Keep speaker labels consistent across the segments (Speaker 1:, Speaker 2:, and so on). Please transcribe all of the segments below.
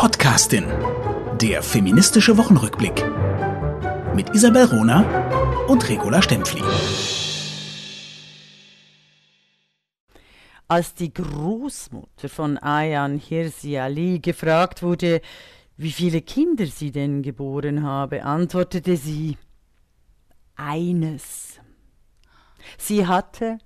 Speaker 1: Podcastin. Der feministische Wochenrückblick. Mit Isabel Rona und Regula Stempfli.
Speaker 2: Als die Großmutter von Ayan Hirsi Ali gefragt wurde, wie viele Kinder sie denn geboren habe, antwortete sie eines. Sie hatte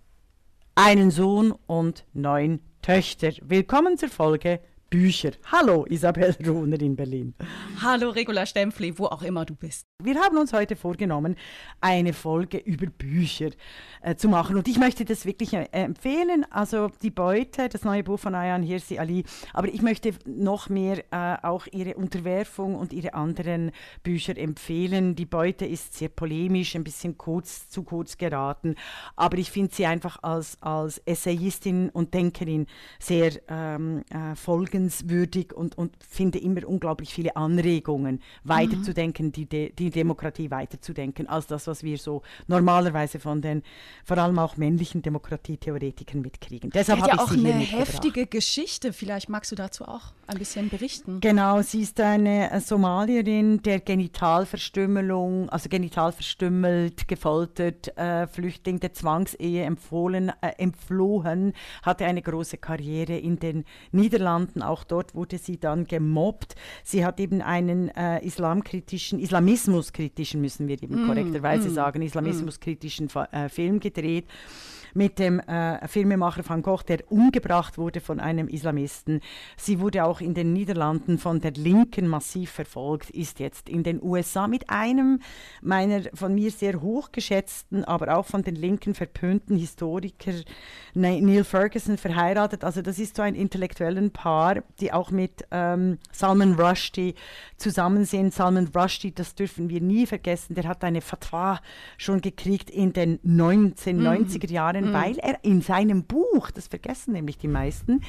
Speaker 2: einen Sohn und neun Töchter. Willkommen zur Folge Bücher. Hallo Isabel Ruhner in Berlin.
Speaker 3: Hallo Regula Stempfli, wo auch immer du bist.
Speaker 2: Wir haben uns heute vorgenommen, eine Folge über Bücher äh, zu machen. Und ich möchte das wirklich äh, empfehlen. Also die Beute, das neue Buch von Ayan Hirsi Ali. Aber ich möchte noch mehr äh, auch ihre Unterwerfung und ihre anderen Bücher empfehlen. Die Beute ist sehr polemisch, ein bisschen kurz, zu kurz geraten. Aber ich finde sie einfach als, als Essayistin und Denkerin sehr ähm, äh, folgenswürdig und, und finde immer unglaublich viele Anregungen, weiterzudenken, mhm. die, die Demokratie weiterzudenken, als das, was wir so normalerweise von den vor allem auch männlichen Demokratietheoretikern mitkriegen.
Speaker 3: Deshalb habe ja ich auch sie eine heftige Geschichte. Vielleicht magst du dazu auch ein bisschen berichten.
Speaker 2: Genau, sie ist eine äh, Somalierin, der Genitalverstümmelung, also genital verstümmelt, gefoltert, äh, Flüchtling der Zwangsehe empfohlen, äh, empflohen, hatte eine große Karriere in den Niederlanden. Auch dort wurde sie dann gemobbt. Sie hat eben einen äh, islamkritischen, islamismuskritischen, müssen wir eben mm, korrekterweise mm, sagen, islamismuskritischen mm. Film gedreht mit dem äh, Filmemacher Van Gogh, der umgebracht wurde von einem Islamisten. Sie wurde auch in den Niederlanden von der Linken massiv verfolgt, ist jetzt in den USA mit einem meiner von mir sehr hochgeschätzten, aber auch von den Linken verpönten Historiker Neil Ferguson verheiratet. Also das ist so ein intellektuellen Paar, die auch mit ähm, Salman Rushdie zusammen sind. Salman Rushdie, das dürfen wir nie vergessen, der hat eine Fatwa schon gekriegt in den 1990er mhm. Jahren können, mhm. weil er in seinem Buch, das vergessen nämlich die meisten,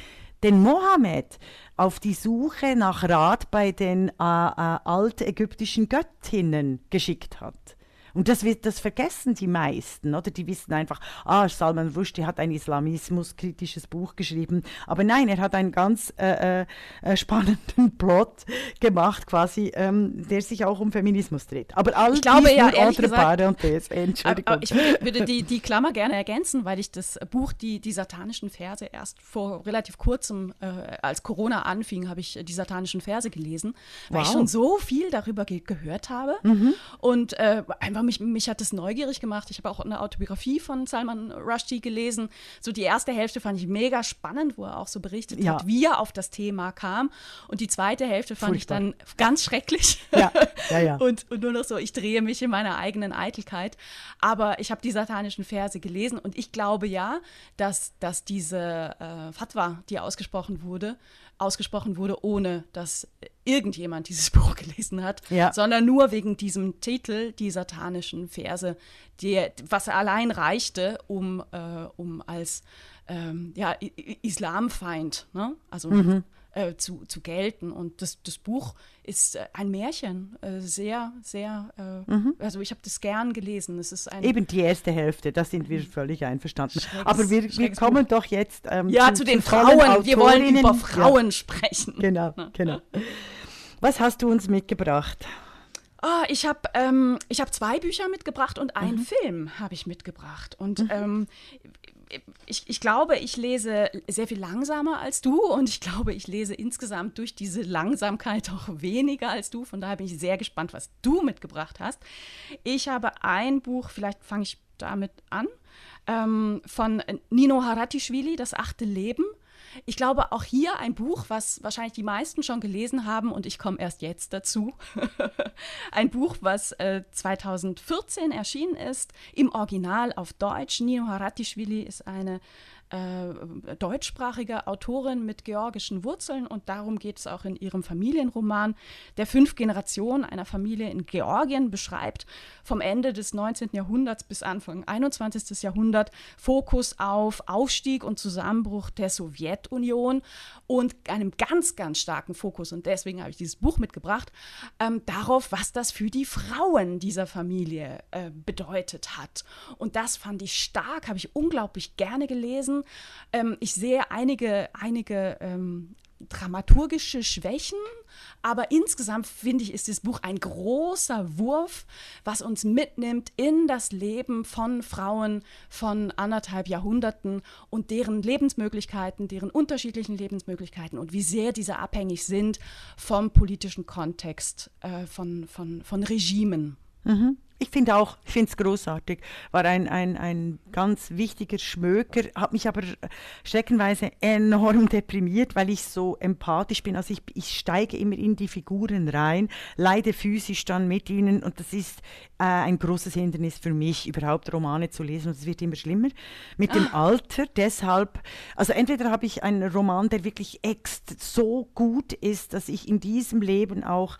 Speaker 2: den Mohammed auf die Suche nach Rat bei den äh, äh, altägyptischen Göttinnen geschickt hat. Und das, wird, das vergessen die meisten, oder? Die wissen einfach, ah, Salman Rushdie hat ein islamismuskritisches Buch geschrieben. Aber nein, er hat einen ganz äh, äh, äh spannenden Plot gemacht, quasi, ähm, der sich auch um Feminismus dreht. Aber all
Speaker 3: ich glaube, ja,
Speaker 2: ehrlich
Speaker 3: gesagt, und das, Entschuldigung. ich würde, die, die Klammer gerne ergänzen, weil ich das Buch, die, die satanischen Verse, erst vor relativ kurzem, äh, als Corona anfing, habe ich die satanischen Verse gelesen, weil wow. ich schon so viel darüber ge gehört habe mhm. und äh, einfach mich, mich hat das neugierig gemacht. Ich habe auch eine Autobiografie von Salman Rushdie gelesen. So die erste Hälfte fand ich mega spannend, wo er auch so berichtet ja. hat, wie er auf das Thema kam. Und die zweite Hälfte fand Furchtbar. ich dann ganz schrecklich. Ja, ja, ja. und, und nur noch so, ich drehe mich in meiner eigenen Eitelkeit. Aber ich habe die satanischen Verse gelesen und ich glaube ja, dass, dass diese äh, Fatwa, die ausgesprochen wurde, ausgesprochen wurde, ohne dass irgendjemand dieses Buch gelesen hat, ja. sondern nur wegen diesem Titel, die satanischen Verse, die, was allein reichte, um, äh, um als ähm, ja, Islamfeind, ne? also mhm äh, zu, zu gelten. Und das, das Buch ist äh, ein Märchen, äh, sehr, sehr, äh, mhm. also ich habe das gern gelesen. Es ist ein
Speaker 2: Eben die erste Hälfte, da sind wir völlig einverstanden. Aber wir, wir kommen doch jetzt
Speaker 3: ähm, ja, zu, zu den Frauen. Wir wollen über Frauen ja. sprechen.
Speaker 2: Genau, genau. Was hast du uns mitgebracht?
Speaker 3: Oh, ich habe ähm, hab zwei Bücher mitgebracht und einen mhm. Film habe ich mitgebracht. Und mhm. ähm, ich, ich glaube, ich lese sehr viel langsamer als du und ich glaube, ich lese insgesamt durch diese Langsamkeit auch weniger als du. Von daher bin ich sehr gespannt, was du mitgebracht hast. Ich habe ein Buch, vielleicht fange ich damit an, ähm, von Nino Haratischvili, Das achte Leben. Ich glaube, auch hier ein Buch, was wahrscheinlich die meisten schon gelesen haben und ich komme erst jetzt dazu. ein Buch, was äh, 2014 erschienen ist, im Original auf Deutsch. Nino Haratischvili ist eine äh, deutschsprachige Autorin mit georgischen Wurzeln und darum geht es auch in ihrem Familienroman, der fünf Generationen einer Familie in Georgien beschreibt, vom Ende des 19. Jahrhunderts bis Anfang 21. Jahrhundert, Fokus auf Aufstieg und Zusammenbruch der Sowjetunion und einem ganz, ganz starken Fokus, und deswegen habe ich dieses Buch mitgebracht, ähm, darauf, was das für die Frauen dieser Familie äh, bedeutet hat. Und das fand ich stark, habe ich unglaublich gerne gelesen. Ähm, ich sehe einige, einige ähm, dramaturgische Schwächen, aber insgesamt finde ich, ist das Buch ein großer Wurf, was uns mitnimmt in das Leben von Frauen von anderthalb Jahrhunderten und deren Lebensmöglichkeiten, deren unterschiedlichen Lebensmöglichkeiten und wie sehr diese abhängig sind vom politischen Kontext, äh, von, von, von Regimen.
Speaker 2: Mhm. Ich finde auch, ich finde es großartig. War ein, ein, ein ganz wichtiger Schmöker, hat mich aber streckenweise enorm deprimiert, weil ich so empathisch bin. Also ich, ich steige immer in die Figuren rein, leide physisch dann mit ihnen und das ist äh, ein großes Hindernis für mich, überhaupt Romane zu lesen und es wird immer schlimmer mit dem ah. Alter. Deshalb, also entweder habe ich einen Roman, der wirklich ext so gut ist, dass ich in diesem Leben auch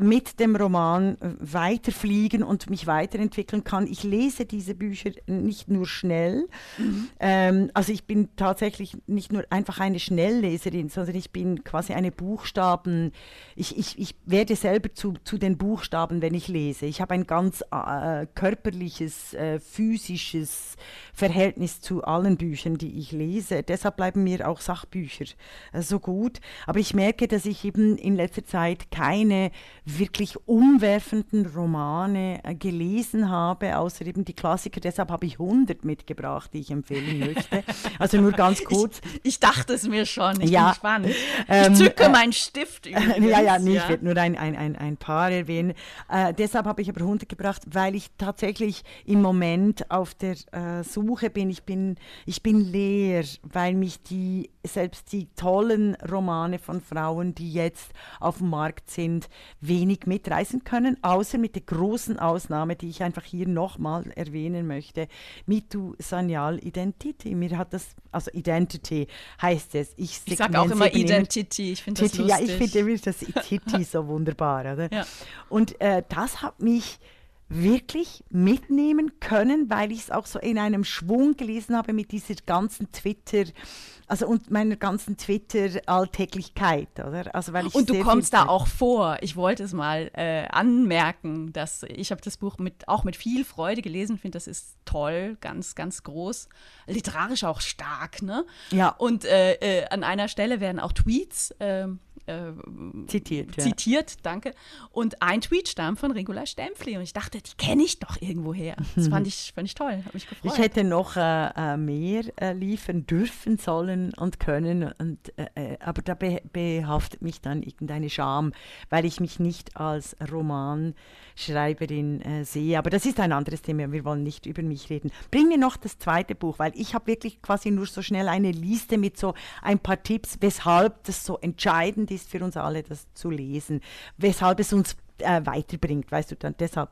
Speaker 2: mit dem Roman weiterfliegen und mich weiterentwickeln kann. Ich lese diese Bücher nicht nur schnell, mhm. ähm, also ich bin tatsächlich nicht nur einfach eine Schnellleserin, sondern ich bin quasi eine Buchstaben, ich, ich, ich werde selber zu, zu den Buchstaben, wenn ich lese. Ich habe ein ganz äh, körperliches, äh, physisches Verhältnis zu allen Büchern, die ich lese. Deshalb bleiben mir auch Sachbücher äh, so gut. Aber ich merke, dass ich eben in letzter Zeit keine wirklich umwerfenden Romane äh, gelesen habe, außer eben die Klassiker. Deshalb habe ich 100 mitgebracht, die ich empfehlen möchte. Also nur ganz kurz.
Speaker 3: Ich, ich dachte es mir schon. Ich ja, bin gespannt. Ähm, ich zücke äh, meinen Stift
Speaker 2: übrigens. Ja, ja, nee, ja. ich werde nur ein, ein, ein, ein paar erwähnen. Äh, deshalb habe ich aber 100 gebracht, weil ich tatsächlich im Moment auf der äh, Suche bin. Ich bin, ich bin leer, weil mich die selbst die tollen Romane von Frauen, die jetzt auf dem Markt sind, wenig mitreißen können, außer mit der großen Ausnahme, die ich einfach hier nochmal erwähnen möchte, Mitu Sanyal Identity. Mir hat das, also Identity heißt es.
Speaker 3: Ich, ich sage auch immer Identity, ich finde das lustig.
Speaker 2: Ja, ich finde das Titi so wunderbar. Oder? Ja. Und äh, das hat mich wirklich mitnehmen können, weil ich es auch so in einem Schwung gelesen habe mit dieser ganzen Twitter- also und meiner ganzen Twitter-Alltäglichkeit, oder? Also
Speaker 3: weil ich und du kommst da auch vor. Ich wollte es mal äh, anmerken, dass ich habe das Buch mit, auch mit viel Freude gelesen, finde das ist toll, ganz, ganz groß, literarisch auch stark, ne? Ja. Und äh, äh, an einer Stelle werden auch Tweets ähm, äh, zitiert, ja. zitiert, danke. Und ein Tweet stammt von Regula Stempfli und ich dachte, die kenne ich doch irgendwoher. Das fand ich, fand ich toll, habe mich gefreut.
Speaker 2: Ich hätte noch äh, äh, mehr äh, liefern dürfen, sollen und können, und, äh, äh, aber da be behaftet mich dann irgendeine Scham, weil ich mich nicht als Romanschreiberin sehe. Aber das ist ein anderes Thema, wir wollen nicht über mich reden. Bring mir noch das zweite Buch, weil ich habe wirklich quasi nur so schnell eine Liste mit so ein paar Tipps, weshalb das so entscheidend ist ist für uns alle, das zu lesen, weshalb es uns äh, weiterbringt, weißt du, dann deshalb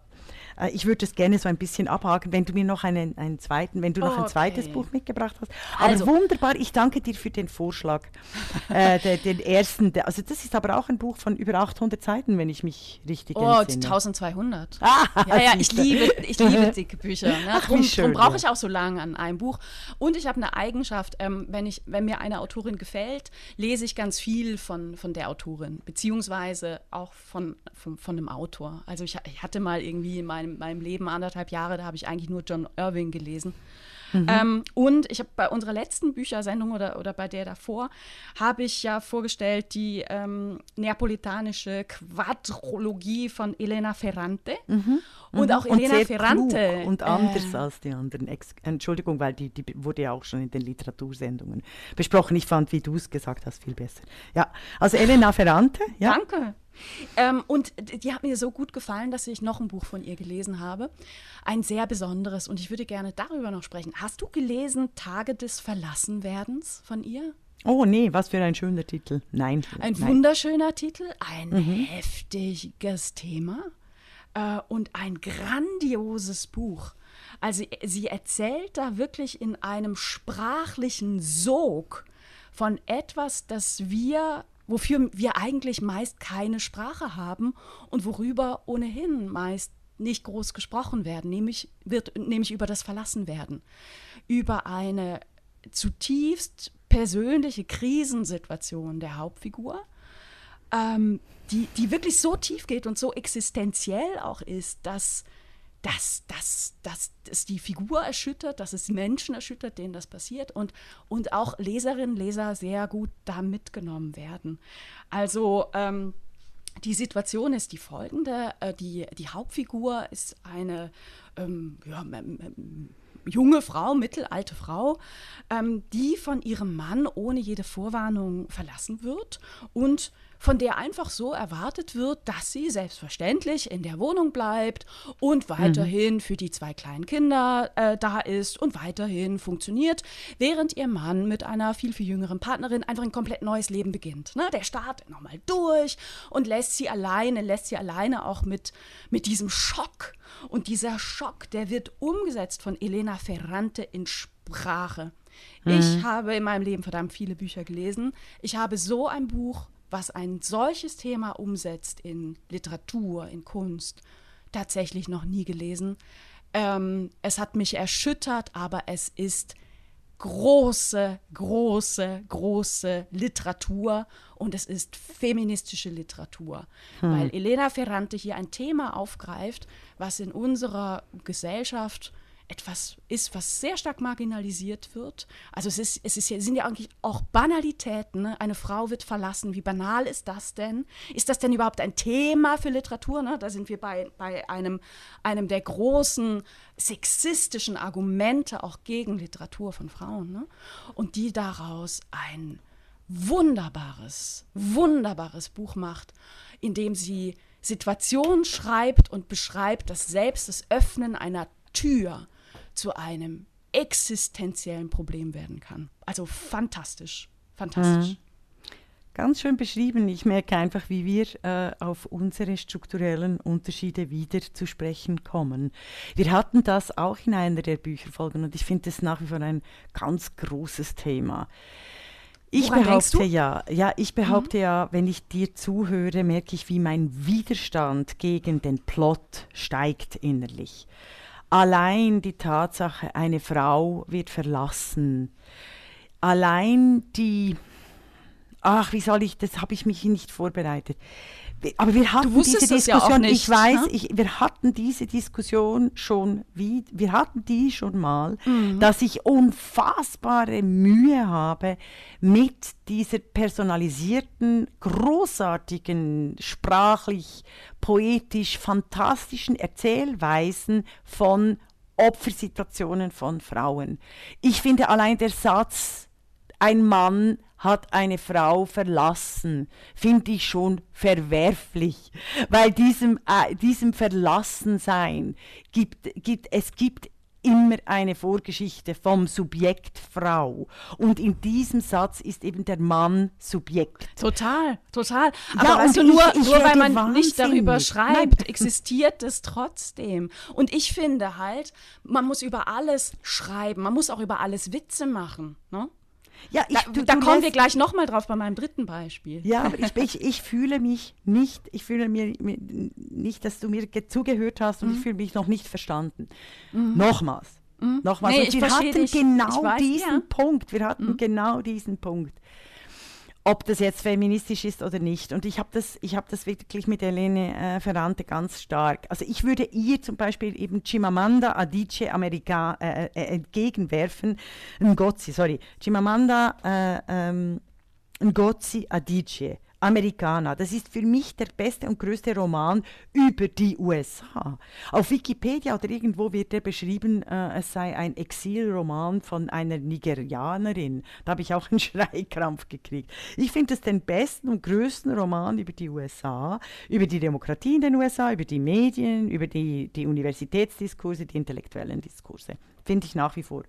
Speaker 2: äh, ich würde es gerne so ein bisschen abhaken, wenn du mir noch einen, einen zweiten, wenn du noch ein zweites Buch mitgebracht hast. Aber also. wunderbar, ich danke dir für den Vorschlag. äh, der, den ersten, also das ist aber auch ein Buch von über 800 Seiten, wenn ich mich richtig
Speaker 3: oh, entsinne. Oh, 1200. Ah, ja, ja, ich liebe, ich liebe dicke Bücher. Ne? Ach, darum, darum brauche ich auch so lange an einem Buch. Und ich habe eine Eigenschaft, ähm, wenn, ich, wenn mir eine Autorin gefällt, lese ich ganz viel von, von der Autorin, beziehungsweise auch von, von, von einem Autor. Also ich, ich hatte mal irgendwie in meinem meinem, meinem Leben anderthalb Jahre, da habe ich eigentlich nur John Irving gelesen. Mhm. Ähm, und ich habe bei unserer letzten Büchersendung oder, oder bei der davor, habe ich ja vorgestellt die ähm, neapolitanische Quadrologie von Elena Ferrante.
Speaker 2: Mhm. Und mhm. auch und Elena Ferrante. und anders äh, als die anderen. Ex Entschuldigung, weil die, die wurde ja auch schon in den Literatursendungen besprochen. Ich fand, wie du es gesagt hast, viel besser. Ja, also Elena Ferrante. Ja.
Speaker 3: Danke. Ähm, und die hat mir so gut gefallen, dass ich noch ein Buch von ihr gelesen habe. Ein sehr besonderes. Und ich würde gerne darüber noch sprechen. Hast du gelesen Tage des Verlassenwerdens von ihr?
Speaker 2: Oh nee, was für ein schöner Titel. Nein.
Speaker 3: Ein
Speaker 2: nein.
Speaker 3: wunderschöner Titel, ein mhm. heftiges Thema äh, und ein grandioses Buch. Also sie erzählt da wirklich in einem sprachlichen Sog von etwas, das wir wofür wir eigentlich meist keine Sprache haben und worüber ohnehin meist nicht groß gesprochen werden, nämlich, wird, nämlich über das Verlassenwerden, über eine zutiefst persönliche Krisensituation der Hauptfigur, ähm, die, die wirklich so tief geht und so existenziell auch ist, dass dass, dass, dass es die Figur erschüttert, dass es Menschen erschüttert, denen das passiert und, und auch Leserinnen, Leser sehr gut da mitgenommen werden. Also ähm, die Situation ist die folgende. Äh, die, die Hauptfigur ist eine ähm, ja, junge Frau, mittelalte Frau, ähm, die von ihrem Mann ohne jede Vorwarnung verlassen wird und von der einfach so erwartet wird, dass sie selbstverständlich in der Wohnung bleibt und weiterhin mhm. für die zwei kleinen Kinder äh, da ist und weiterhin funktioniert, während ihr Mann mit einer viel, viel jüngeren Partnerin einfach ein komplett neues Leben beginnt. Ne? Der startet nochmal durch und lässt sie alleine, lässt sie alleine auch mit, mit diesem Schock. Und dieser Schock, der wird umgesetzt von Elena Ferrante in Sprache. Mhm. Ich habe in meinem Leben verdammt viele Bücher gelesen. Ich habe so ein Buch was ein solches Thema umsetzt in Literatur, in Kunst, tatsächlich noch nie gelesen. Ähm, es hat mich erschüttert, aber es ist große, große, große Literatur und es ist feministische Literatur, hm. weil Elena Ferrante hier ein Thema aufgreift, was in unserer Gesellschaft etwas ist, was sehr stark marginalisiert wird. Also es, ist, es ist, sind ja eigentlich auch Banalitäten. Ne? Eine Frau wird verlassen. Wie banal ist das denn? Ist das denn überhaupt ein Thema für Literatur? Ne? Da sind wir bei, bei einem, einem der großen sexistischen Argumente auch gegen Literatur von Frauen. Ne? Und die daraus ein wunderbares, wunderbares Buch macht, in dem sie Situationen schreibt und beschreibt, dass selbst das Öffnen einer Tür zu einem existenziellen Problem werden kann. Also fantastisch, fantastisch. Mhm.
Speaker 2: Ganz schön beschrieben. Ich merke einfach, wie wir äh, auf unsere strukturellen Unterschiede wieder zu sprechen kommen. Wir hatten das auch in einer der Bücherfolgen und ich finde das nach wie vor ein ganz großes Thema. Ich Woran behaupte ja, ja, ich behaupte mhm. ja, wenn ich dir zuhöre, merke ich, wie mein Widerstand gegen den Plot steigt innerlich. Allein die Tatsache, eine Frau wird verlassen, allein die, ach, wie soll ich, das habe ich mich nicht vorbereitet. Aber wir hatten diese Diskussion, ja nicht, ich weiß, ne? ich, wir hatten diese Diskussion schon, wie, wir hatten die schon mal, mhm. dass ich unfassbare Mühe habe mit dieser personalisierten, großartigen, sprachlich, poetisch, fantastischen Erzählweisen von Opfersituationen von Frauen. Ich finde allein der Satz, ein Mann hat eine Frau verlassen, finde ich schon verwerflich, weil diesem, äh, diesem Verlassensein gibt, gibt, es gibt immer eine Vorgeschichte vom Subjekt Frau. Und in diesem Satz ist eben der Mann Subjekt.
Speaker 3: Total, total. Aber ja, weißt du, nur, ich, ich nur weil man wahnsinnig. nicht darüber schreibt, Nein. existiert es trotzdem. Und ich finde halt, man muss über alles schreiben, man muss auch über alles Witze machen. Ne? Ja, ich, da, du, da du kommen wir gleich nochmal drauf bei meinem dritten Beispiel.
Speaker 2: Ja, aber ich, ich, ich fühle mich nicht, ich fühle mir nicht, dass du mir zugehört hast und mhm. ich fühle mich noch nicht verstanden. Mhm. Nochmals. Mhm. Nochmals. Nee, wir hatten dich. genau weiß, diesen ja. Punkt. Wir hatten mhm. genau diesen Punkt ob das jetzt feministisch ist oder nicht. Und ich habe das, hab das wirklich mit Helene äh, Ferrante ganz stark. Also ich würde ihr zum Beispiel eben Chimamanda Adichie Amerika, äh, äh, entgegenwerfen, Ngozi, sorry, Chimamanda äh, ähm, Ngozi Adichie Americana. Das ist für mich der beste und größte Roman über die USA. Auf Wikipedia oder irgendwo wird er beschrieben, äh, es sei ein Exilroman von einer Nigerianerin. Da habe ich auch einen Schreikrampf gekriegt. Ich finde es den besten und größten Roman über die USA, über die Demokratie in den USA, über die Medien, über die, die Universitätsdiskurse, die intellektuellen Diskurse finde ich nach wie vor.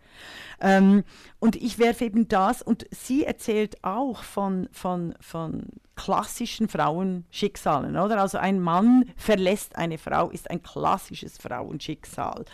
Speaker 2: Ähm, und ich werfe eben das, und sie erzählt auch von, von, von klassischen Frauenschicksalen, oder? Also ein Mann verlässt eine Frau, ist ein klassisches Frauenschicksal.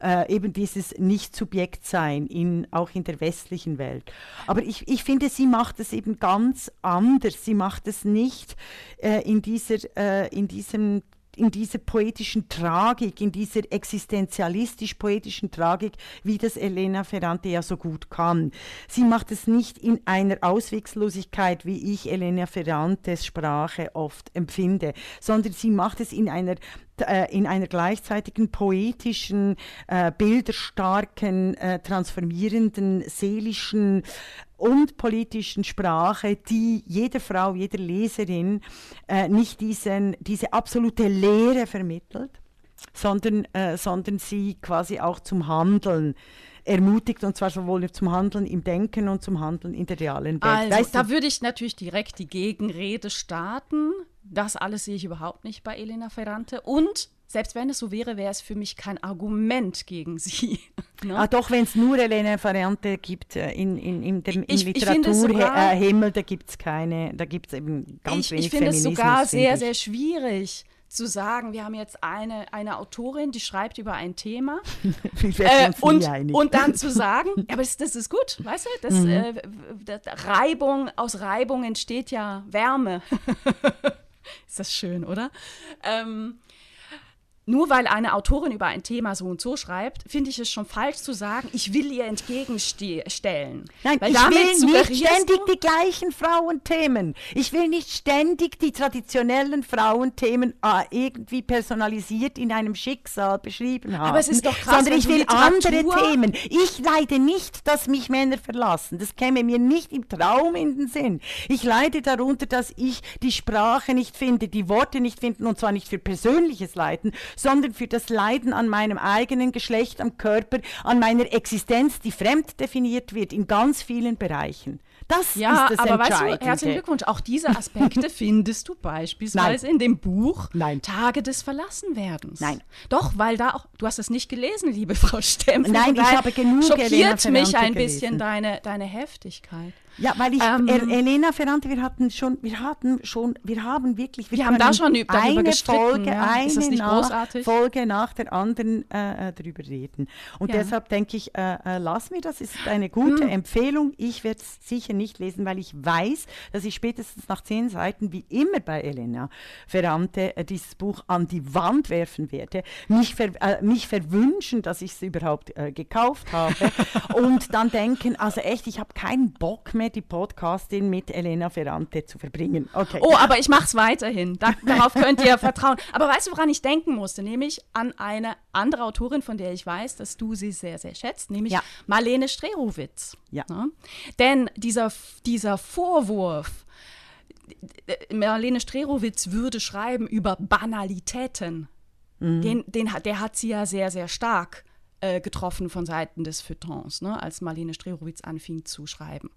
Speaker 2: Äh, eben dieses Nicht-Subjekt-Sein, in, auch in der westlichen Welt. Aber ich, ich finde, sie macht es eben ganz anders. Sie macht es nicht äh, in, dieser, äh, in diesem in dieser poetischen Tragik, in dieser existenzialistisch-poetischen Tragik, wie das Elena Ferrante ja so gut kann. Sie macht es nicht in einer Auswegslosigkeit, wie ich Elena Ferrantes Sprache oft empfinde, sondern sie macht es in einer äh, in einer gleichzeitigen poetischen, äh, bilderstarken, äh, transformierenden, seelischen und politischen Sprache, die jeder Frau, jeder Leserin äh, nicht diesen, diese absolute Lehre vermittelt, sondern, äh, sondern sie quasi auch zum Handeln ermutigt und zwar sowohl zum Handeln im Denken und zum Handeln in der realen Welt.
Speaker 3: Also, weißt da würde ich natürlich direkt die Gegenrede starten. Das alles sehe ich überhaupt nicht bei Elena Ferrante. Und selbst wenn es so wäre, wäre es für mich kein Argument gegen sie.
Speaker 2: ne? Ah, doch, wenn es nur Elena Ferrante gibt äh, in, in, in dem im Literaturhimmel, da gibt es keine, da gibt es eben ganz
Speaker 3: ich,
Speaker 2: wenig
Speaker 3: Ich finde es sogar sehr, sehr schwierig zu sagen, wir haben jetzt eine, eine Autorin, die schreibt über ein Thema äh, und, und dann zu sagen, aber das, das ist gut, weißt du, das, mhm. äh, das, Reibung, aus Reibung entsteht ja Wärme. ist das schön, oder? Ähm, nur weil eine Autorin über ein Thema so und so schreibt, finde ich es schon falsch zu sagen, ich will ihr entgegenstellen.
Speaker 2: Nein, weil ich will nicht ständig die gleichen Frauenthemen. Ich will nicht ständig die traditionellen Frauenthemen äh, irgendwie personalisiert in einem Schicksal beschrieben haben.
Speaker 3: Aber es ist doch krass,
Speaker 2: sondern ich will andere Themen. Ich leide nicht, dass mich Männer verlassen. Das käme mir nicht im Traum in den Sinn. Ich leide darunter, dass ich die Sprache nicht finde, die Worte nicht finden und zwar nicht für persönliches Leiden, sondern für das Leiden an meinem eigenen Geschlecht, am Körper, an meiner Existenz, die fremd definiert wird in ganz vielen Bereichen. Das
Speaker 3: ja,
Speaker 2: ist das
Speaker 3: aber weißt du, herzlichen Glückwunsch. Auch diese Aspekte findest du beispielsweise Nein. in dem Buch
Speaker 2: Nein.
Speaker 3: Tage des Verlassenwerdens.
Speaker 2: Nein.
Speaker 3: Doch, weil da auch, du hast es nicht gelesen, liebe Frau Stempel.
Speaker 2: Nein, ich habe genug
Speaker 3: Schockiert mich ein bisschen deine, deine Heftigkeit.
Speaker 2: Ja, weil ich, ähm, Elena Ferrante, wir hatten schon, wir hatten schon, wir haben wirklich,
Speaker 3: wir, wir haben da schon darüber eine Folge,
Speaker 2: ja. eine nach, Folge nach der anderen äh, äh, darüber reden. Und ja. deshalb denke ich, äh, äh, lass mir das, ist eine gute hm. Empfehlung. Ich werde es sicher nicht lesen, weil ich weiß, dass ich spätestens nach zehn Seiten, wie immer bei Elena Ferrante, äh, dieses Buch an die Wand werfen werde, mich, ver, äh, mich verwünschen, dass ich es überhaupt gekauft habe und dann denken, also echt, ich habe keinen Bock mehr, die Podcastin mit Elena Ferrante zu verbringen.
Speaker 3: Okay. Oh, aber ich mache es weiterhin. Da, darauf könnt ihr vertrauen. Aber weißt du, woran ich denken musste? Nämlich an eine andere Autorin, von der ich weiß, dass du sie sehr, sehr schätzt, nämlich ja. Marlene Strerowitz.
Speaker 2: Ja.
Speaker 3: ja. Denn dieser, dieser Vorwurf, Marlene Strerowitz würde schreiben über Banalitäten. Mhm. Den, den, der hat sie ja sehr, sehr stark äh, getroffen von Seiten des Feuilletons, ne, als Marlene Strerowitz anfing zu schreiben.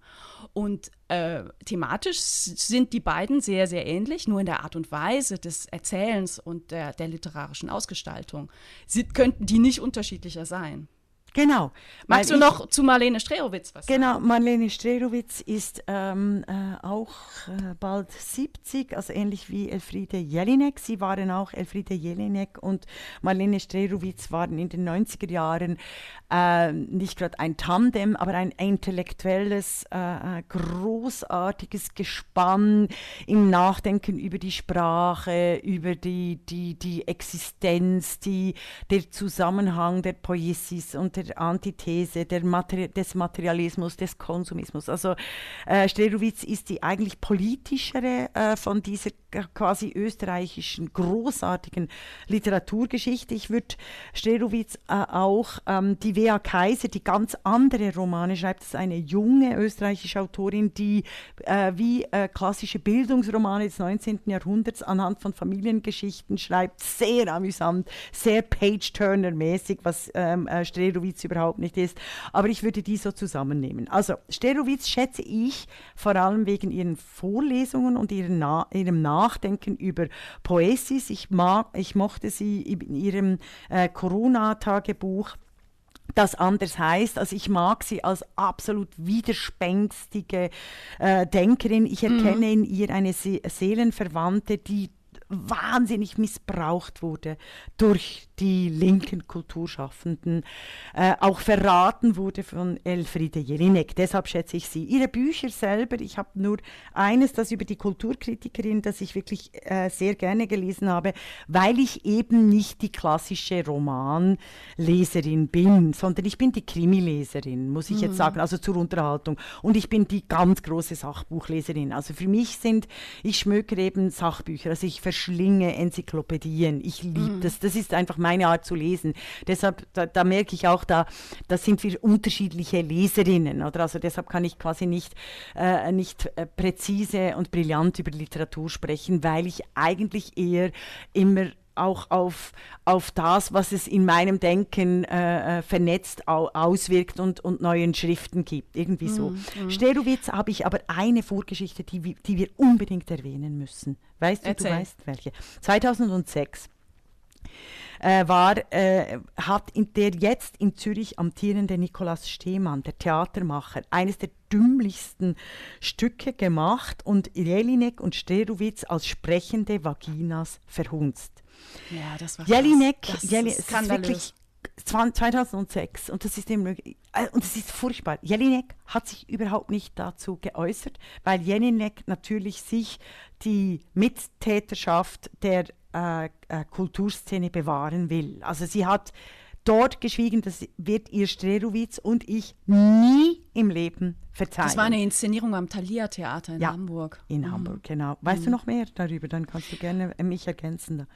Speaker 3: Und äh, thematisch sind die beiden sehr, sehr ähnlich, nur in der Art und Weise des Erzählens und der, der literarischen Ausgestaltung Sie, könnten die nicht unterschiedlicher sein.
Speaker 2: Genau.
Speaker 3: Magst du ich, noch zu Marlene Strerowitz was
Speaker 2: genau, sagen? Genau, Marlene Strerowitz ist ähm, äh, auch äh, bald 70, also ähnlich wie Elfriede Jelinek. Sie waren auch Elfriede Jelinek und Marlene Strerowitz waren in den 90er Jahren äh, nicht gerade ein Tandem, aber ein intellektuelles, äh, äh, großartiges Gespann im Nachdenken über die Sprache, über die, die, die Existenz, die, der Zusammenhang der Poesis und der Antithese der Materi des Materialismus, des Konsumismus. Also äh, Strelowitz ist die eigentlich politischere äh, von dieser quasi österreichischen großartigen Literaturgeschichte. Ich würde Strelowitz äh, auch ähm, die Wea Kaiser, die ganz andere Romane schreibt, das ist eine junge österreichische Autorin, die äh, wie äh, klassische Bildungsromane des 19. Jahrhunderts anhand von Familiengeschichten schreibt, sehr amüsant, sehr Page-Turner-mäßig, was ähm, Strelowitz überhaupt nicht ist. Aber ich würde die so zusammennehmen. Also Strelowitz schätze ich vor allem wegen ihren Vorlesungen und ihren Na ihrem Nachdenken über Poesis. Ich, mag, ich mochte sie in ihrem äh, Corona-Tagebuch das anders heißt. Also ich mag sie als absolut widerspenstige äh, Denkerin. Ich erkenne mhm. in ihr eine Se Seelenverwandte, die wahnsinnig missbraucht wurde durch die linken Kulturschaffenden äh, auch verraten wurde von Elfriede Jelinek. Deshalb schätze ich sie. Ihre Bücher selber, ich habe nur eines, das über die Kulturkritikerin, das ich wirklich äh, sehr gerne gelesen habe, weil ich eben nicht die klassische Romanleserin bin, sondern ich bin die Krimileserin, muss ich mhm. jetzt sagen, also zur Unterhaltung. Und ich bin die ganz große Sachbuchleserin. Also für mich sind, ich schmöke eben Sachbücher, also ich verschlinge Enzyklopädien. Ich liebe mhm. das. Das ist einfach meine Art zu lesen. Deshalb, da, da merke ich auch, da, da sind wir unterschiedliche Leserinnen. Oder? Also deshalb kann ich quasi nicht, äh, nicht äh, präzise und brillant über Literatur sprechen, weil ich eigentlich eher immer auch auf, auf das, was es in meinem Denken äh, äh vernetzt au auswirkt und, und neuen Schriften gibt. Irgendwie so. Mm, mm. Sterowitz habe ich aber eine Vorgeschichte, die, die wir unbedingt erwähnen müssen. Weißt du, Erzähl. du weißt welche. 2006 äh, war, äh, hat in der jetzt in Zürich amtierende Nikolaus Stehmann, der Theatermacher, eines der dümmlichsten Stücke gemacht und Jelinek und Sterowitz als sprechende Vaginas verhunzt.
Speaker 3: Ja, das war
Speaker 2: Jelinek, das Jeli ist wirklich 2006 und das ist eben, äh, und das ist furchtbar. Jelinek hat sich überhaupt nicht dazu geäußert, weil Jelinek natürlich sich die Mittäterschaft der äh, äh, Kulturszene bewahren will. Also sie hat dort geschwiegen, das wird ihr Strelowitz und ich nie im Leben verzeihen.
Speaker 3: Das war eine Inszenierung am Thalia Theater in
Speaker 2: ja,
Speaker 3: Hamburg.
Speaker 2: In mhm. Hamburg, genau. Weißt mhm. du noch mehr darüber? Dann kannst du gerne mich ergänzen.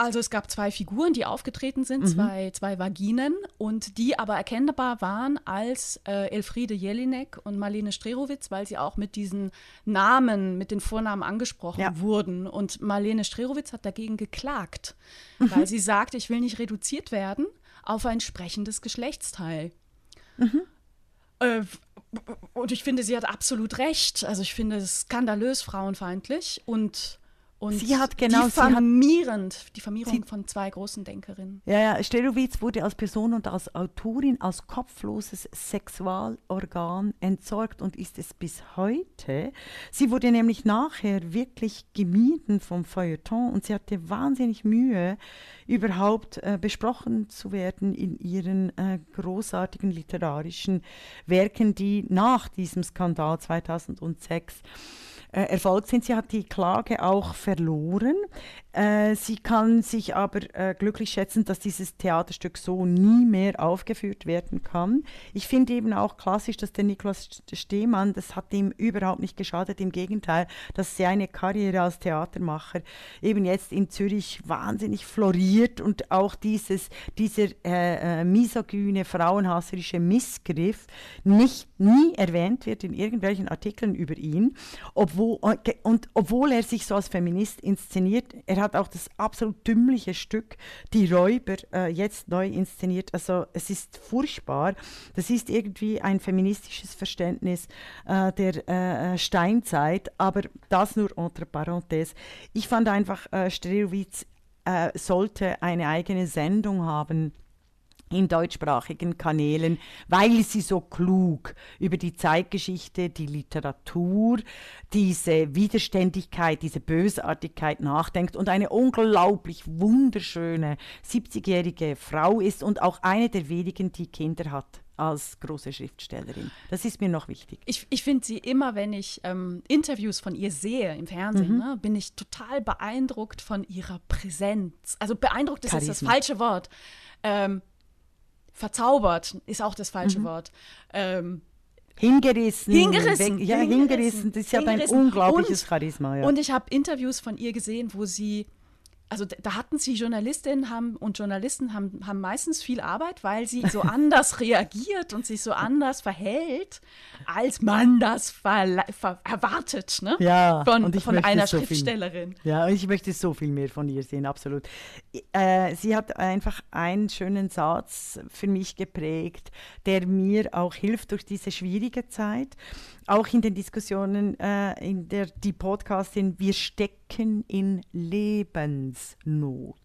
Speaker 3: Also es gab zwei Figuren, die aufgetreten sind, mhm. zwei, zwei Vaginen und die aber erkennbar waren als äh, Elfriede Jelinek und Marlene Strerowitz, weil sie auch mit diesen Namen, mit den Vornamen angesprochen ja. wurden. Und Marlene Strerowitz hat dagegen geklagt, mhm. weil sie sagt, ich will nicht reduziert werden auf ein sprechendes Geschlechtsteil. Mhm. Äh, und ich finde, sie hat absolut recht. Also ich finde es skandalös frauenfeindlich und und
Speaker 2: sie hat genau
Speaker 3: diffamierend, Diffamierung von zwei großen Denkerinnen.
Speaker 2: Ja, ja, Stelowitz wurde als Person und als Autorin als kopfloses Sexualorgan entsorgt und ist es bis heute. Sie wurde nämlich nachher wirklich gemieden vom Feuilleton und sie hatte wahnsinnig Mühe, überhaupt äh, besprochen zu werden in ihren äh, großartigen literarischen Werken, die nach diesem Skandal 2006 äh, erfolgt sind. Sie hat die Klage auch verloren. Äh, sie kann sich aber äh, glücklich schätzen, dass dieses Theaterstück so nie mehr aufgeführt werden kann. Ich finde eben auch klassisch, dass der Niklas Stehmann, das hat ihm überhaupt nicht geschadet, im Gegenteil, dass seine Karriere als Theatermacher eben jetzt in Zürich wahnsinnig floriert und auch dieses, dieser äh, äh, misogyne, frauenhasserische Missgriff nicht nie erwähnt wird in irgendwelchen Artikeln über ihn, obwohl, äh, und obwohl er sich so als Feminist inszeniert, er hat hat auch das absolut dümmliche Stück Die Räuber äh, jetzt neu inszeniert. Also es ist furchtbar. Das ist irgendwie ein feministisches Verständnis äh, der äh, Steinzeit, aber das nur entre parenthèses. Ich fand einfach, äh, Strelowitz äh, sollte eine eigene Sendung haben in deutschsprachigen Kanälen, weil sie so klug über die Zeitgeschichte, die Literatur, diese Widerständigkeit, diese Bösartigkeit nachdenkt und eine unglaublich wunderschöne 70-jährige Frau ist und auch eine der wenigen, die Kinder hat als große Schriftstellerin. Das ist mir noch wichtig.
Speaker 3: Ich, ich finde sie immer, wenn ich ähm, Interviews von ihr sehe im Fernsehen, mhm. ne, bin ich total beeindruckt von ihrer Präsenz. Also beeindruckt ist das falsche Wort. Ähm, verzaubert ist auch das falsche mhm. Wort. Ähm,
Speaker 2: Hingerissen.
Speaker 3: Hingerissen.
Speaker 2: ja, hingerissen. Das ist ja ein unglaubliches und, Charisma. Ja.
Speaker 3: Und ich habe Interviews von ihr gesehen, wo sie also da hatten sie Journalistinnen haben, und Journalisten haben, haben meistens viel Arbeit, weil sie so anders reagiert und sich so anders verhält, als man das erwartet ne?
Speaker 2: ja,
Speaker 3: von, von einer so Schriftstellerin.
Speaker 2: Viel, ja, ich möchte so viel mehr von ihr sehen, absolut. Äh, sie hat einfach einen schönen Satz für mich geprägt, der mir auch hilft durch diese schwierige Zeit auch in den Diskussionen, äh, in der die Podcastin, wir stecken in Lebensnot.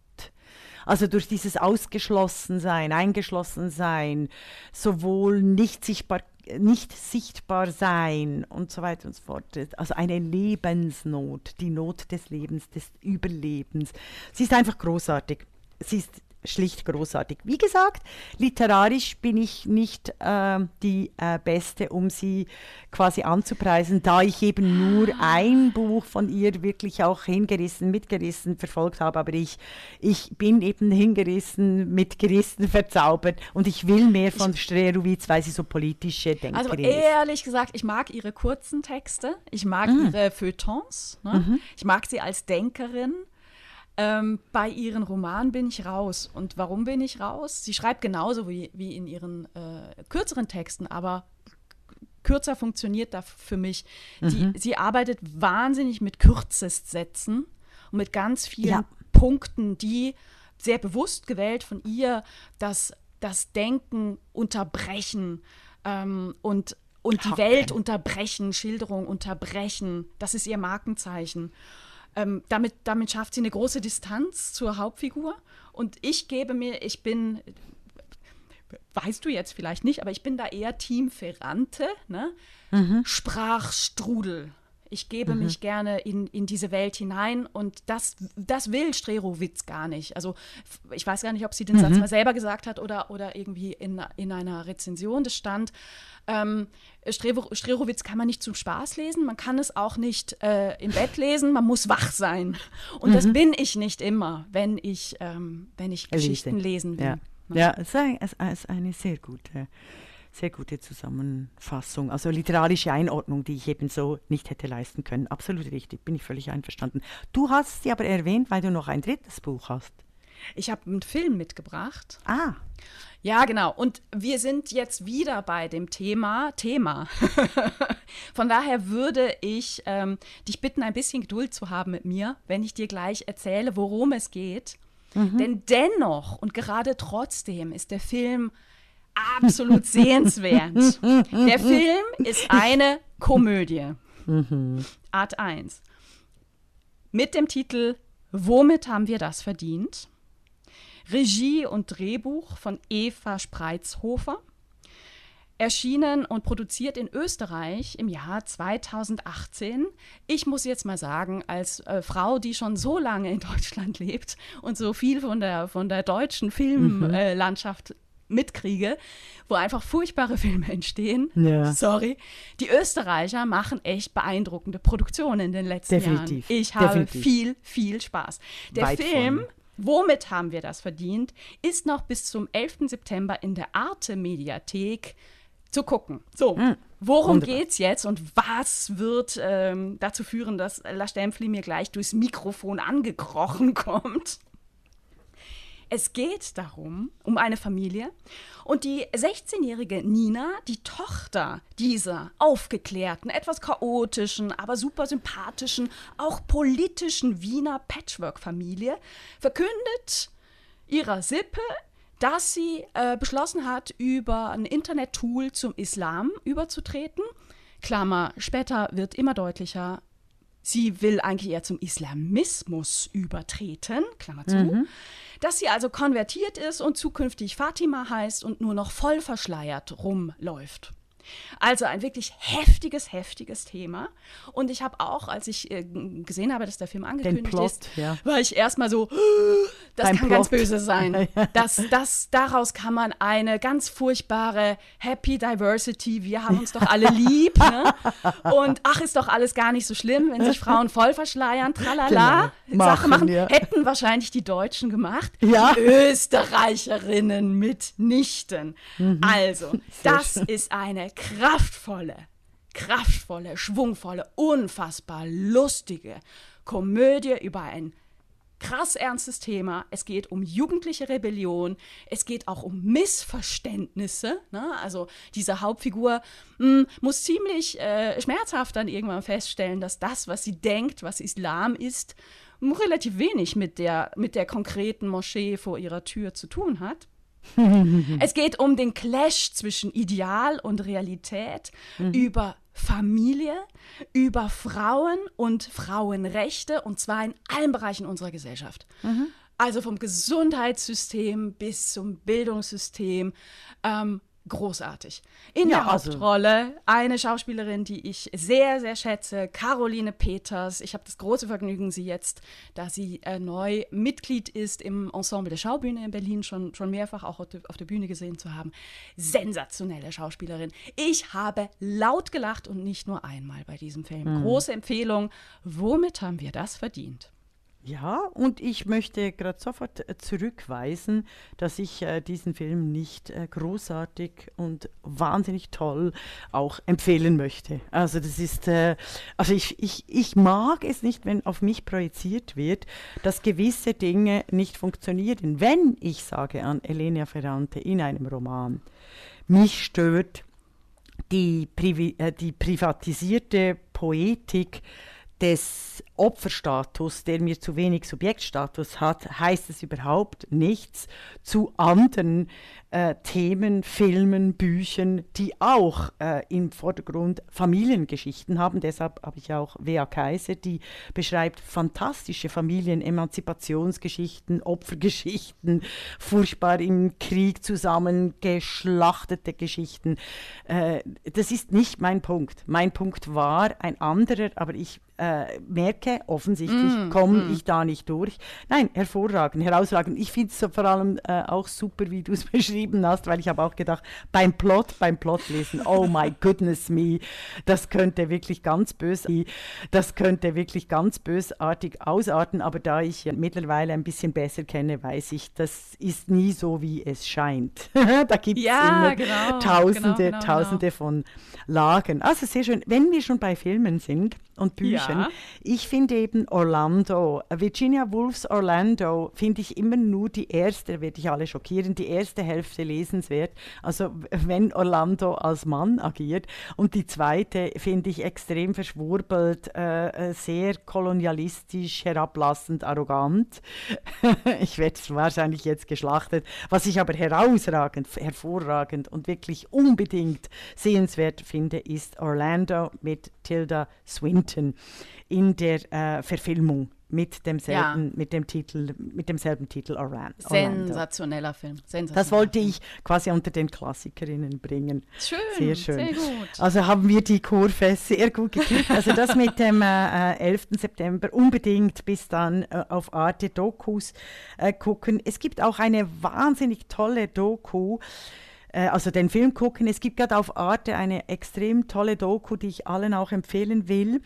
Speaker 2: Also durch dieses Ausgeschlossensein, Eingeschlossensein, sowohl nicht sichtbar, nicht sichtbar sein und so weiter und so fort. Also eine Lebensnot, die Not des Lebens, des Überlebens. Sie ist einfach großartig. sie ist schlicht großartig. Wie gesagt, literarisch bin ich nicht äh, die äh, Beste, um sie quasi anzupreisen, da ich eben nur ein Buch von ihr wirklich auch hingerissen, mitgerissen verfolgt habe. Aber ich, ich bin eben hingerissen, mitgerissen, verzaubert und ich will mehr von Strerowitz, weil sie so politische Denkerin
Speaker 3: Also
Speaker 2: ist.
Speaker 3: ehrlich gesagt, ich mag ihre kurzen Texte, ich mag
Speaker 2: Mhm.
Speaker 3: ihre Feuilletons, ne? ich mag sie als Denkerin. Ähm, bei ihren Romanen bin ich raus. Und warum bin ich raus? Sie schreibt genauso wie, wie in ihren äh, kürzeren Texten, aber kürzer funktioniert da für mich. Die, sie arbeitet wahnsinnig mit Kürzestsätzen und mit ganz vielen
Speaker 2: Ja.
Speaker 3: Punkten, die sehr bewusst gewählt von ihr das, das Denken unterbrechen ähm, und, und die. Welt unterbrechen, Schilderung unterbrechen. Das ist ihr Markenzeichen. Ähm, damit, damit schafft sie eine große Distanz zur Hauptfigur. Und ich gebe mir, ich bin, weißt du jetzt vielleicht nicht, aber ich bin da eher Team Ferrante, ne? Sprachstrudel. Ich gebe mich gerne in, in diese Welt hinein und das, das will Strerowitz gar nicht. Also ich weiß gar nicht, ob sie den Satz mal selber gesagt hat oder, oder irgendwie in, in einer Rezension, das stand. Ähm, Strerowitz kann man nicht zum Spaß lesen, man kann es auch nicht äh, im Bett lesen, man muss wach sein. Und das bin ich nicht immer, wenn ich, ähm, wenn ich Geschichten lesen will.
Speaker 2: Ja, ja es, ist ein, es ist eine sehr gute, sehr gute Zusammenfassung. Also literarische Einordnung, die ich eben so nicht hätte leisten können. Absolut richtig, bin ich völlig einverstanden. Du hast sie aber erwähnt, weil du noch ein drittes Buch hast.
Speaker 3: Ich habe einen Film mitgebracht.
Speaker 2: Ah,
Speaker 3: Ja, genau. Und wir sind jetzt wieder bei dem Thema Thema. Von daher würde ich ähm, dich bitten, ein bisschen Geduld zu haben mit mir, wenn ich dir gleich erzähle, worum es geht. Denn dennoch und gerade trotzdem ist der Film absolut sehenswert. Der Film ist eine Komödie. Art 1. Mit dem Titel Womit haben wir das verdient? Regie und Drehbuch von Eva Spreizhofer. Erschienen und produziert in Österreich im Jahr 2018. Ich muss jetzt mal sagen, als äh, Frau, die schon so lange in Deutschland lebt und so viel von der, von der deutschen Filmlandschaft mitkriege, wo einfach furchtbare Filme entstehen.
Speaker 2: Ja.
Speaker 3: Sorry. Die Österreicher machen echt beeindruckende Produktionen in den letzten
Speaker 2: Definitiv.
Speaker 3: Jahren. Ich habe
Speaker 2: Definitiv.
Speaker 3: viel, viel Spaß. Der
Speaker 2: Weit
Speaker 3: Film
Speaker 2: vorne.
Speaker 3: Womit haben wir das verdient? Ist noch bis zum 11. September in der Arte Mediathek zu gucken. So, worum
Speaker 2: Hm. Wunderbar.
Speaker 3: geht's jetzt und was wird ähm, dazu führen, dass La Stempfli mir gleich durchs Mikrofon angekrochen kommt? Es geht darum, um eine Familie und die 16-jährige Nina, die Tochter dieser aufgeklärten, etwas chaotischen, aber super sympathischen, auch politischen Wiener Patchwork-Familie, verkündet ihrer Sippe, dass sie äh, beschlossen hat, über ein Internet-Tool zum Islam überzutreten. Klammer, später wird immer deutlicher, sie will eigentlich eher zum Islamismus übertreten, Klammer zu, dass sie also konvertiert ist und zukünftig Fatima heißt und nur noch voll verschleiert rumläuft. Also ein wirklich heftiges, heftiges Thema. Und ich habe auch, als ich äh, gesehen habe, dass der Film angekündigt
Speaker 2: Plot,
Speaker 3: ist,
Speaker 2: ja.
Speaker 3: war ich erstmal so, das
Speaker 2: Beim
Speaker 3: kann ganz
Speaker 2: Plot.
Speaker 3: böse sein. Das, das, daraus kann man eine ganz furchtbare Happy Diversity, wir haben uns doch alle lieb. Ne? Und ach, ist doch alles gar nicht so schlimm, wenn sich Frauen voll verschleiern, tralala,
Speaker 2: Genau.
Speaker 3: Sache
Speaker 2: Machen,
Speaker 3: machen.
Speaker 2: ja.
Speaker 3: Hätten wahrscheinlich die Deutschen gemacht.
Speaker 2: Ja.
Speaker 3: Die Österreicherinnen mitnichten. Also, das ist eine kraftvolle, kraftvolle, schwungvolle, unfassbar lustige Komödie über ein krass ernstes Thema. Es geht um jugendliche Rebellion. Es geht auch um Missverständnisse. Ne? Also diese Hauptfigur mh, muss ziemlich äh, schmerzhaft dann irgendwann feststellen, dass das, was sie denkt, was Islam ist, relativ wenig mit der, mit der konkreten Moschee vor ihrer Tür zu tun hat. Es geht um den Clash zwischen Ideal und Realität, über Familie, über Frauen und Frauenrechte und zwar in allen Bereichen unserer Gesellschaft. Also vom Gesundheitssystem bis zum Bildungssystem. Ähm, großartig. In
Speaker 2: Ja,
Speaker 3: der
Speaker 2: also-
Speaker 3: Hauptrolle eine Schauspielerin, die ich sehr, sehr schätze, Caroline Peters. Ich habe das große Vergnügen, sie jetzt, da sie äh, neu Mitglied ist im Ensemble der Schaubühne in Berlin, schon, schon mehrfach auch auf der, auf der Bühne gesehen zu haben. Sensationelle Schauspielerin. Ich habe laut gelacht und nicht nur einmal bei diesem Film. Große Empfehlung. Womit haben wir das verdient?
Speaker 2: Ja, und ich möchte gerade sofort äh, zurückweisen, dass ich äh, diesen Film nicht äh, großartig und wahnsinnig toll auch empfehlen möchte. Also das ist, äh, also ich, ich, ich mag es nicht, wenn auf mich projiziert wird, dass gewisse Dinge nicht funktionieren. Wenn ich sage an Elena Ferrante in einem Roman, mich stört die, Privi äh, die privatisierte Poetik des Opferstatus, der mir zu wenig Subjektstatus hat, heißt es überhaupt nichts zu anderen äh, Themen, Filmen, Büchern, die auch äh, im Vordergrund Familiengeschichten haben. Deshalb habe ich auch Wea Kaiser, die beschreibt fantastische Familien, Emanzipationsgeschichten, Opfergeschichten, furchtbar im Krieg zusammengeschlachtete Geschichten. Äh, das ist nicht mein Punkt. Mein Punkt war ein anderer, aber ich äh, merke, offensichtlich komme ich da nicht durch. Nein, hervorragend, herausragend. Ich finde es so vor allem äh, auch super, wie du es beschrieben hast, weil ich habe auch gedacht, beim Plot, beim Plot lesen, oh my goodness me, das könnte wirklich ganz böse, das könnte wirklich ganz bösartig ausarten, aber da ich mittlerweile ein bisschen besser kenne, weiß ich, das ist nie so, wie es scheint. da gibt es
Speaker 3: Ja,
Speaker 2: immer
Speaker 3: genau,
Speaker 2: tausende,
Speaker 3: genau, genau,
Speaker 2: tausende von Lagen. Also sehr schön. Wenn wir schon bei Filmen sind und Büchern,
Speaker 3: Ja.
Speaker 2: ich finde eben Orlando, Virginia Woolfs Orlando, finde ich immer nur die erste, werde ich alle schockieren, die erste Hälfte lesenswert. Also wenn Orlando als Mann agiert. Und die zweite finde ich extrem verschwurbelt, äh, äh, sehr kolonialistisch, herablassend, arrogant. ich werde wahrscheinlich jetzt geschlachtet. Was ich aber herausragend, hervorragend und wirklich unbedingt sehenswert finde, ist Orlando mit Tilda Swinton in der äh, Verfilmung mit demselben, mit dem Titel, mit demselben Titel Orlan- Orlando.
Speaker 3: Sensationeller Film. Sensationeller
Speaker 2: Das wollte ich quasi unter den Klassikerinnen bringen.
Speaker 3: Schön,
Speaker 2: Sehr schön.
Speaker 3: sehr gut.
Speaker 2: Also haben wir die Kurve sehr gut gekriegt. Also das mit dem äh, äh, 11. September unbedingt bis dann äh, auf Arte Dokus äh, gucken. Es gibt auch eine wahnsinnig tolle Doku. Äh, Also den Film gucken. Es gibt gerade auf Arte eine extrem tolle Doku, die ich allen auch empfehlen will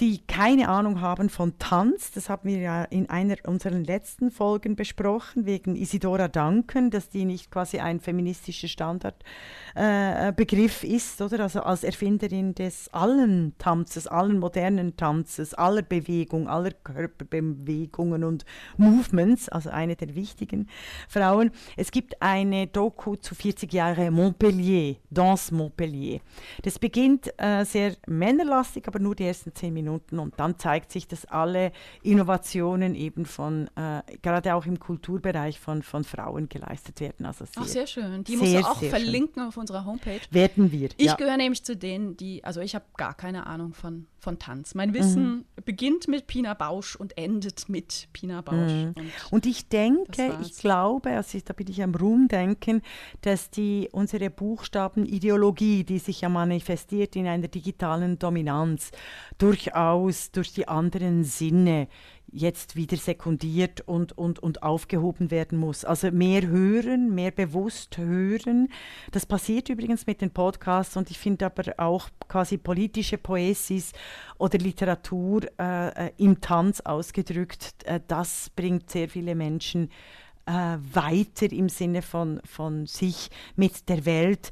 Speaker 2: die keine Ahnung haben von Tanz. Das haben wir ja in einer unserer letzten Folgen besprochen, wegen Isidora Duncan, dass die nicht quasi ein feministischer Standardbegriff äh, ist, oder? Also als Erfinderin des allen Tanzes, allen modernen Tanzes, aller Bewegung, aller Körperbewegungen und Movements, also eine der wichtigen Frauen. Es gibt eine Doku zu 40 Jahre Montpellier, Danse Montpellier. Das beginnt äh, sehr männerlastig, aber nur die ersten zehn Minuten und dann zeigt sich, dass alle Innovationen eben von, äh, gerade auch im Kulturbereich von, von Frauen geleistet werden. Also sehr,
Speaker 3: Ach, sehr schön. Die
Speaker 2: sehr,
Speaker 3: musst du auch
Speaker 2: sehr schön.
Speaker 3: verlinken auf unserer Homepage.
Speaker 2: Werden wir.
Speaker 3: Ich
Speaker 2: ja.
Speaker 3: gehöre nämlich zu denen, die, also ich habe gar keine Ahnung von, von Tanz. Mein Wissen
Speaker 2: Mhm.
Speaker 3: beginnt mit Pina Bausch und endet mit Pina Bausch. Und
Speaker 2: Und ich denke, ich glaube, also ich, da bin ich am Rumdenken, dass die unsere Buchstabenideologie, die sich ja manifestiert in einer digitalen Dominanz, durchaus durch die anderen Sinne jetzt wieder sekundiert und, und, und aufgehoben werden muss. Also mehr hören, mehr bewusst hören. Das passiert übrigens mit den Podcasts und ich finde aber auch quasi politische Poesis oder Literatur äh, äh, im Tanz ausgedrückt, äh, das bringt sehr viele Menschen äh, weiter im Sinne von, von sich mit der Welt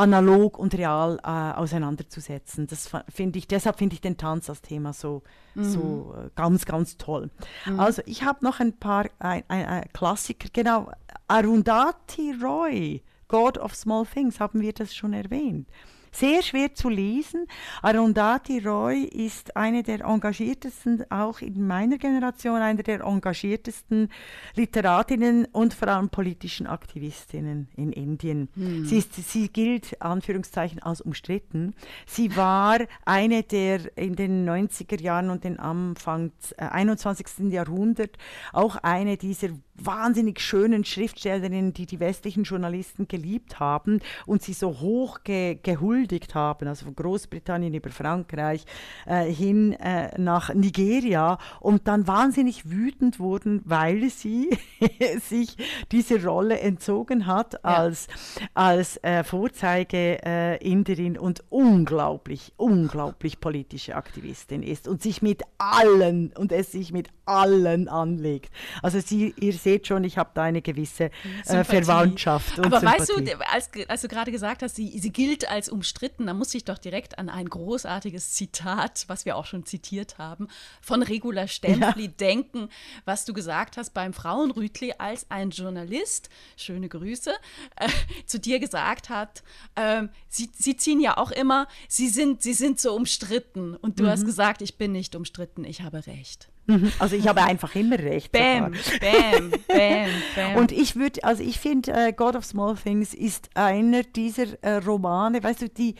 Speaker 2: analog und real äh, auseinanderzusetzen. Das finde ich, deshalb finde ich den Tanz als Thema so, so äh, ganz, ganz toll. Also ich habe noch ein paar ein, ein, ein Klassiker, genau, Arundhati Roy, God of Small Things, haben wir das schon erwähnt. Sehr schwer zu lesen. Arundhati Roy ist eine der engagiertesten, auch in meiner Generation, eine der engagiertesten Literatinnen und vor allem politischen Aktivistinnen in Indien. Sie, ist, sie gilt, Anführungszeichen, als umstritten. Sie war eine der in den 90er Jahren und den Anfang äh, 21. Jahrhundert auch eine dieser wahnsinnig schönen Schriftstellerinnen, die die westlichen Journalisten geliebt haben und sie so hoch ge gehuldigt haben, also von Großbritannien über Frankreich äh, hin äh, nach Nigeria und dann wahnsinnig wütend wurden, weil sie sich diese Rolle entzogen hat ja. als, als äh, Vorzeige-Inderin und unglaublich, unglaublich politische Aktivistin ist und sich mit allen und es sich mit allen anlegt. Also sie, ihr seht schon, ich habe da eine gewisse äh, Verwandtschaft.
Speaker 3: Aber Sympathie. weißt du, als, als du gerade gesagt hast, sie, sie gilt als umstritten, da muss ich doch direkt an ein großartiges Zitat, was wir auch schon zitiert haben, von Regula Stempfli ja. denken, was du gesagt hast beim Frauenrütli, als ein Journalist, schöne Grüße, äh, zu dir gesagt hat, äh, sie, sie ziehen ja auch immer, sie sind, sie sind so umstritten. Und du mhm. hast gesagt, ich bin nicht umstritten, ich habe recht.
Speaker 2: Mhm. Also ich habe einfach immer recht.
Speaker 3: Bam, bam, bam, bam.
Speaker 2: Und ich würde, also ich finde, uh, God of Small Things ist einer dieser uh, Romane, weißt du, die,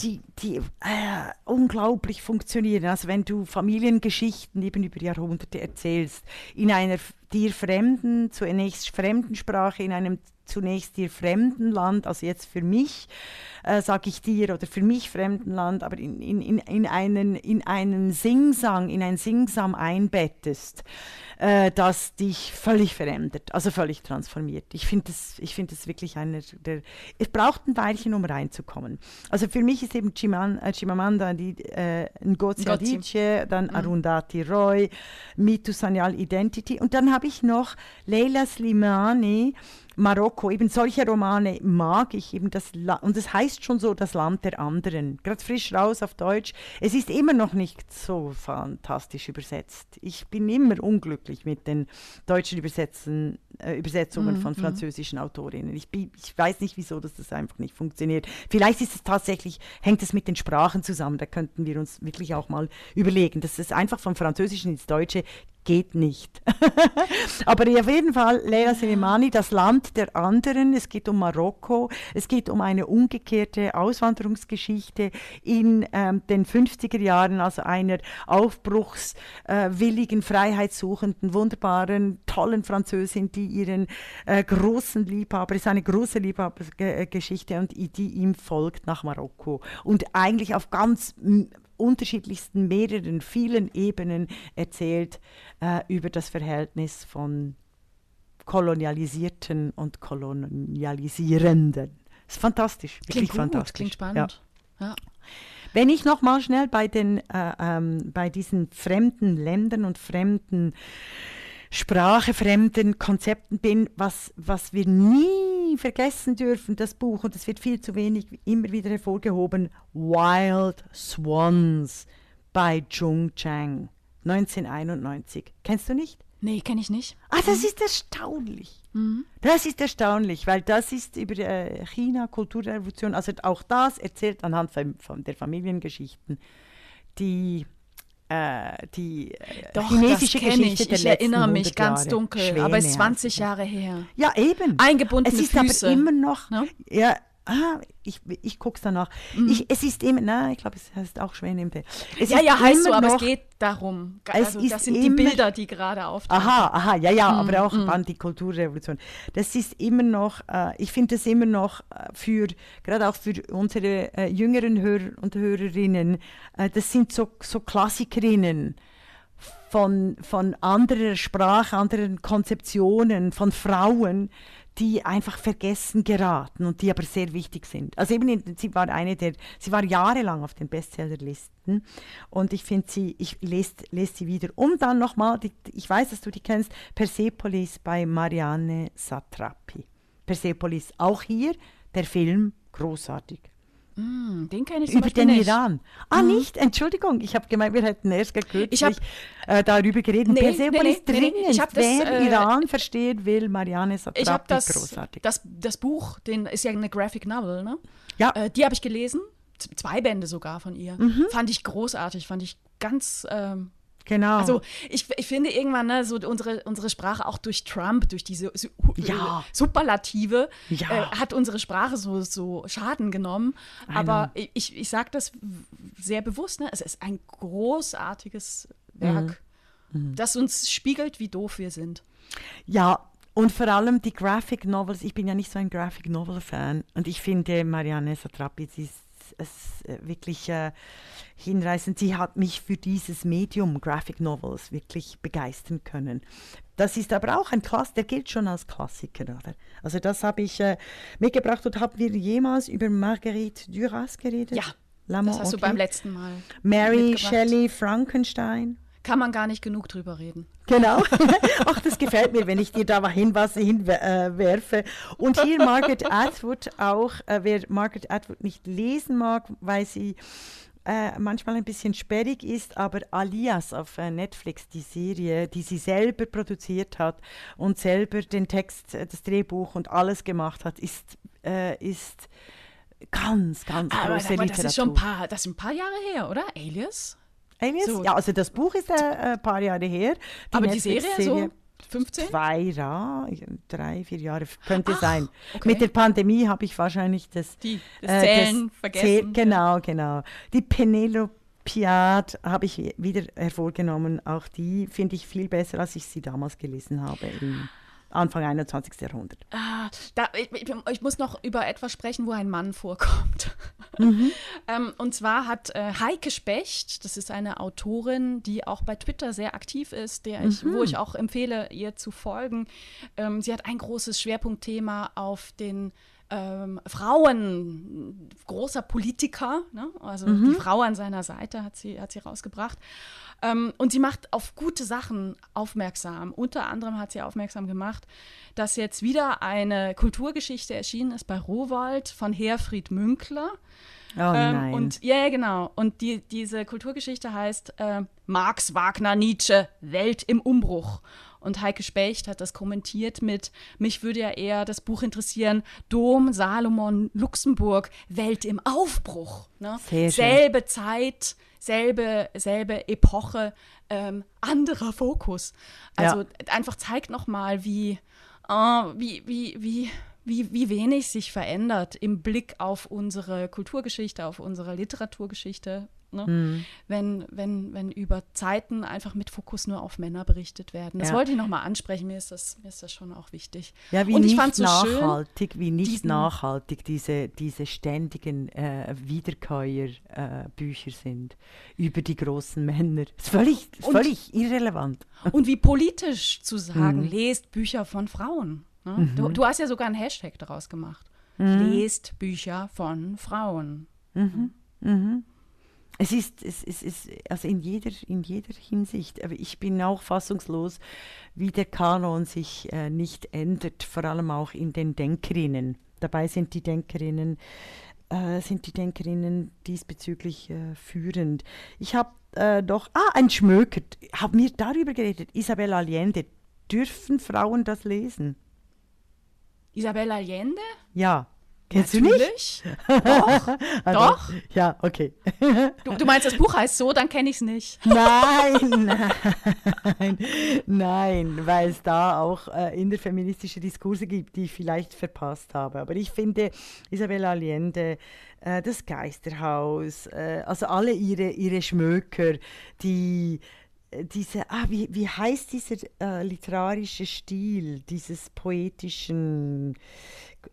Speaker 2: die, die äh, unglaublich funktionieren. Also wenn du Familiengeschichten eben über Jahrhunderte erzählst, in einer dir fremden, zunächst fremden Sprache, in einem zunächst dir fremden Land, also jetzt für mich, äh, sage ich dir, oder für mich fremden Land, aber in, in, in, in, einen, in einen Singsang, in ein Singsam einbettest, äh, das dich völlig verändert, also völlig transformiert. Ich finde das, find das wirklich einer der, es braucht ein Weilchen, um reinzukommen. Also für mich ist eben Chiman, äh, Chimamanda die, äh, Ngozi Adichie, dann mhm. Arundhati Roy, Mitu Sanyal Identity und dann habe ich noch Leila Slimani, Marokko, eben solche Romane mag ich eben das La und es heißt schon so das Land der anderen. Gerade frisch raus auf Deutsch. Es ist immer noch nicht so fantastisch übersetzt. Ich bin immer unglücklich mit den deutschen Übersetzen, äh, Übersetzungen mm, von mhm. französischen. Autorinnen. Ich, ich, weiß nicht, wieso dass das einfach nicht funktioniert. Vielleicht ist es tatsächlich, hängt es mit den Sprachen zusammen. Da könnten wir uns wirklich auch mal überlegen, dass es einfach vom Französischen ins Deutsche geht nicht. Aber auf jeden Fall Leila Selimani, das Land der anderen. Es geht um Marokko. Es geht um eine umgekehrte Auswanderungsgeschichte in ähm, den 50er Jahren, also einer aufbruchswilligen, äh, freiheitssuchenden, wunderbaren, tollen Französin, die ihren äh, großen Liebhaber, ist eine große Liebhabergeschichte und die ihm folgt nach Marokko. Und eigentlich auf ganz unterschiedlichsten, mehreren, vielen Ebenen erzählt äh, über das Verhältnis von Kolonialisierten und Kolonialisierenden. Das ist fantastisch,
Speaker 3: wirklich klingt gut, fantastisch. Klingt spannend. Ja. ja.
Speaker 2: Wenn ich noch mal schnell bei, den, äh, ähm, bei diesen fremden Ländern und fremden Sprache, fremden Konzepten bin, was, was wir nie vergessen dürfen, das Buch, und es wird viel zu wenig immer wieder hervorgehoben, Wild Swans bei Zhong Chang, 1991. Kennst du nicht?
Speaker 3: Nee, kenne ich nicht.
Speaker 2: Ah, das mhm. ist erstaunlich. Mhm. Das ist erstaunlich, weil das ist über äh, China, Kulturrevolution, also auch das erzählt anhand von, von der Familiengeschichten, die äh, die äh,
Speaker 3: Doch,
Speaker 2: chinesische
Speaker 3: das
Speaker 2: Geschichte
Speaker 3: ich. der ich erinnere mich ganz Jahre. dunkel, Schwäne aber es ist 20 Jahre her.
Speaker 2: Ja, eben.
Speaker 3: Eingebundene
Speaker 2: es ist
Speaker 3: Füße.
Speaker 2: aber immer noch, no? ja, ah, ich, ich gucke es danach. Mhm. Ich, es ist immer, nein, ich glaube, es heißt auch Schwäne im Tee.
Speaker 3: Es ja, ja, heißt so, aber es geht darum. Also, das sind die Bilder, die gerade auftauchen.
Speaker 2: Aha, aha, ja, ja, mhm. aber auch mhm. die Kulturrevolution. Das ist immer noch, äh, ich finde das immer noch äh, für, gerade auch für unsere äh, jüngeren Hörer und Hörerinnen, äh, das sind so, so Klassikerinnen von, von anderer Sprache, anderen Konzeptionen, von Frauen, die einfach vergessen geraten und die aber sehr wichtig sind. Also eben, sie war eine der, sie war jahrelang auf den Bestsellerlisten und ich finde sie, ich lese, lese sie wieder. Um dann nochmal, ich weiß, dass du die kennst, Persepolis bei Marianne Satrapi. Persepolis, auch hier der Film großartig.
Speaker 3: Mm, den kenne ich
Speaker 2: Über den nicht. Iran. Ah, mm. nicht? Entschuldigung, ich habe gemeint, wir hätten erst hab, äh, darüber geredet. Nee, Persepolis nee, nee, dringend. Ich Wer das, äh, Iran verstehen will, Marianne Satrapi, ich das, großartig.
Speaker 3: Das, das Buch, den ist ja eine Graphic Novel, ne?
Speaker 2: Ja.
Speaker 3: Äh, die habe ich gelesen, zwei Bände sogar von ihr. Mhm. Fand ich großartig, fand ich ganz ähm,
Speaker 2: Genau.
Speaker 3: Also ich, ich finde irgendwann, ne, so unsere, unsere Sprache auch durch Trump, durch diese
Speaker 2: ja.
Speaker 3: Superlative,
Speaker 2: ja.
Speaker 3: äh, hat unsere Sprache so, so Schaden genommen. Aber ich, ich sage das sehr bewusst, ne? es ist ein großartiges Werk, mhm. Mhm. das uns spiegelt, wie doof wir sind.
Speaker 2: Ja, Und vor allem die Graphic Novels, ich bin ja nicht so ein Graphic Novel Fan und ich finde Marianne Satrapi, sie ist es äh, wirklich äh, hinreißend. Sie hat mich für dieses Medium Graphic Novels wirklich begeistern können. Das ist aber auch ein Klass, der gilt schon als Klassiker. Oder? Also das habe ich äh, mitgebracht und haben wir jemals über Marguerite Duras geredet?
Speaker 3: Ja, das hast du beim letzten Mal
Speaker 2: Mary Shelley Frankenstein.
Speaker 3: Kann man gar nicht genug drüber reden.
Speaker 2: Genau. Ach, das gefällt mir, wenn ich dir da hin was hinwerfe. Äh, und hier Margaret Atwood auch. Äh, wer Margaret Atwood nicht lesen mag, weil sie äh, manchmal ein bisschen sperrig ist, aber Alias auf äh, Netflix, die Serie, die sie selber produziert hat und selber den Text, äh, das Drehbuch und alles gemacht hat, ist, ist ganz, ganz aber, große aber Literatur.
Speaker 3: Das ist schon ein paar, das ist ein paar Jahre her, oder? Alias?
Speaker 2: Alias? So. Ja, also das Buch ist äh, ein paar Jahre her.
Speaker 3: Die aber die Serie, Serie so 15?
Speaker 2: Zwei drei, vier Jahre könnte Ach, sein. Okay. Mit der Pandemie habe ich wahrscheinlich das,
Speaker 3: die, das äh, Zählen das vergessen. Zähl,
Speaker 2: genau, genau. Die Penelopiad habe ich wieder hervorgenommen. Auch die finde ich viel besser, als ich sie damals gelesen habe. Im Anfang 21. Jahrhundert.
Speaker 3: Ah, da, ich, ich, muss noch über etwas sprechen, wo ein Mann vorkommt. Mhm. ähm, und zwar hat äh, Heike Specht, das ist eine Autorin, die auch bei Twitter sehr aktiv ist, der ich, mhm. wo ich auch empfehle, ihr zu folgen. Ähm, sie hat ein großes Schwerpunktthema auf den ähm, Frauen, großer Politiker, ne? also mhm. die Frau an seiner Seite hat sie, hat sie rausgebracht. Ähm, und sie macht auf gute Sachen aufmerksam. Unter anderem hat sie aufmerksam gemacht, dass jetzt wieder eine Kulturgeschichte erschienen ist bei Rowold von Herfried Münkler.
Speaker 2: Oh ähm, nein.
Speaker 3: Und ja, genau. Und die, diese Kulturgeschichte heißt äh, Marx, Wagner, Nietzsche, Welt im Umbruch. Und Heike Specht hat das kommentiert mit, mich würde ja eher das Buch interessieren, Dom, Salomon, Luxemburg, Welt im Aufbruch. Ne? Selbe Zeit, selbe, selbe Epoche, ähm, anderer Fokus. Also ja. einfach zeigt nochmal, wie, äh, wie, wie, wie, wie, wie wenig sich verändert im Blick auf unsere Kulturgeschichte, auf unsere Literaturgeschichte, Ne? Mhm. Wenn, wenn, wenn über Zeiten einfach mit Fokus nur auf Männer berichtet werden. Das ja. wollte ich nochmal ansprechen, mir ist, das, mir ist das schon auch wichtig.
Speaker 2: Ja, wie Und ich fand so nachhaltig, schön, wie nicht nachhaltig diese, diese ständigen äh, Wiederkäuerbücher äh, sind über die großen Männer. Das ist völlig, Und, völlig irrelevant.
Speaker 3: Und wie politisch zu sagen, mhm. lest Bücher von Frauen. Ne? Mhm. Du, du, hast ja sogar einen Hashtag daraus gemacht. Mhm. Lest Bücher von Frauen.
Speaker 2: Mhm. Mhm. Es ist, es, es ist also in jeder, in jeder Hinsicht, aber ich bin auch fassungslos, wie der Kanon sich äh, nicht ändert, vor allem auch in den Denkerinnen. Dabei sind die Denkerinnen, äh, sind die Denkerinnen diesbezüglich äh, führend. Ich habe äh, doch, ah, ein Schmöker, haben wir darüber geredet, Isabel Allende. Dürfen Frauen das lesen?
Speaker 3: Isabel Allende?
Speaker 2: Ja. Kennst
Speaker 3: Natürlich.
Speaker 2: du nicht?
Speaker 3: Doch.
Speaker 2: Also,
Speaker 3: Doch.
Speaker 2: Ja, okay.
Speaker 3: Du, du, meinst, das Buch heißt so, dann kenne ich es nicht.
Speaker 2: Nein, nein, nein, weil es da auch äh, interfeministische Diskurse gibt, die ich vielleicht verpasst habe. Aber ich finde, Isabella Allende, äh, das Geisterhaus, äh, also alle ihre, ihre Schmöker, die äh, diese, ah, wie, wie heißt dieser äh, literarische Stil, dieses poetischen,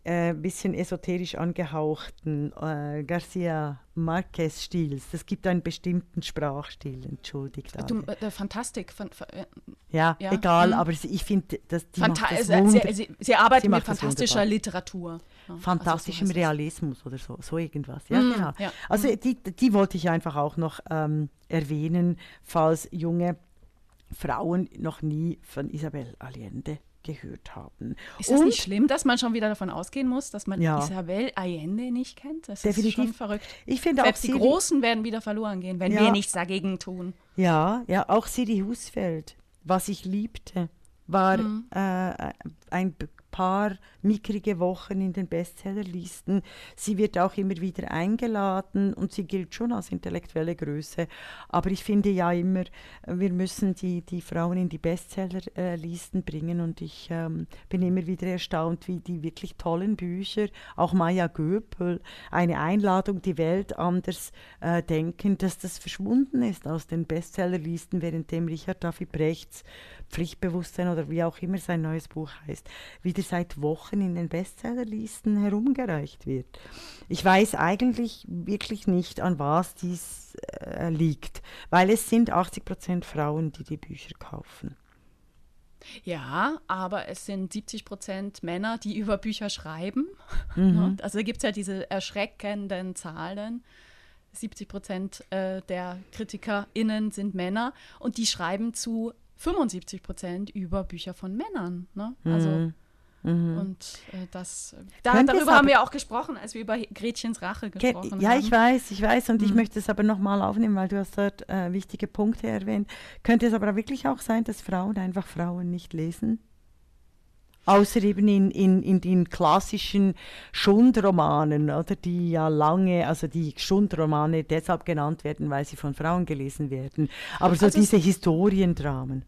Speaker 2: äh, bisschen esoterisch angehauchten äh, Garcia Marquez Stils. Das gibt einen bestimmten Sprachstil, entschuldigt.
Speaker 3: Du, äh, Fantastik. Fan,
Speaker 2: äh, ja, ja, egal, hm. aber sie, ich finde, dass die
Speaker 3: Fanta das sie, sie, sie, arbeitet sie mit fantastischer Literatur.
Speaker 2: Ja, Fantastischem also Realismus oder so, so irgendwas. Ja, hm, genau. Ja. Also hm. die, die wollte ich einfach auch noch ähm, erwähnen, falls junge Frauen noch nie von Isabel Allende gehört haben.
Speaker 3: Ist das und, nicht schlimm, dass man schon wieder davon ausgehen muss, dass man ja. Isabel Allende nicht kennt? Das definitiv. ist schon verrückt.
Speaker 2: Ich finde auch
Speaker 3: die Großen werden wieder verloren gehen, wenn ja. wir nichts dagegen tun.
Speaker 2: Ja, ja, auch Siri Husfeld, was ich liebte, war mhm. äh, ein paar mickrige Wochen in den Bestsellerlisten. Sie wird auch immer wieder eingeladen und sie gilt schon als intellektuelle Größe. Aber ich finde ja immer, wir müssen die, die Frauen in die Bestsellerlisten bringen und ich ähm, bin immer wieder erstaunt, wie die wirklich tollen Bücher, auch Maya Göpel, eine Einladung, die Welt anders äh, denken, dass das verschwunden ist aus den Bestsellerlisten, währenddem Richard David Brechts Pflichtbewusstsein oder wie auch immer sein neues Buch heißt, wieder seit Wochen in den Bestsellerlisten herumgereicht wird. Ich weiß eigentlich wirklich nicht, an was dies äh, liegt, weil es sind 80 Prozent Frauen, die die Bücher kaufen.
Speaker 3: Ja, aber es sind 70 Prozent Männer, die über Bücher schreiben. Mhm. Also gibt es ja diese erschreckenden Zahlen. 70 Prozent äh, der KritikerInnen sind Männer und die schreiben zu 75 Prozent über Bücher von Männern. Ne? Also mhm. Mhm. Und äh, das, da, darüber haben wir auch gesprochen, als wir über Gretchens Rache gesprochen haben.
Speaker 2: Ja, ich weiß, ich weiß und mhm. ich möchte es aber nochmal aufnehmen, weil du hast dort äh, wichtige Punkte erwähnt. Könnte es aber wirklich auch sein, dass Frauen einfach Frauen nicht lesen? Außer eben in, in, in den klassischen Schundromanen, oder die ja lange, also die Schundromane deshalb genannt werden, weil sie von Frauen gelesen werden. Aber so also diese Historiendramen.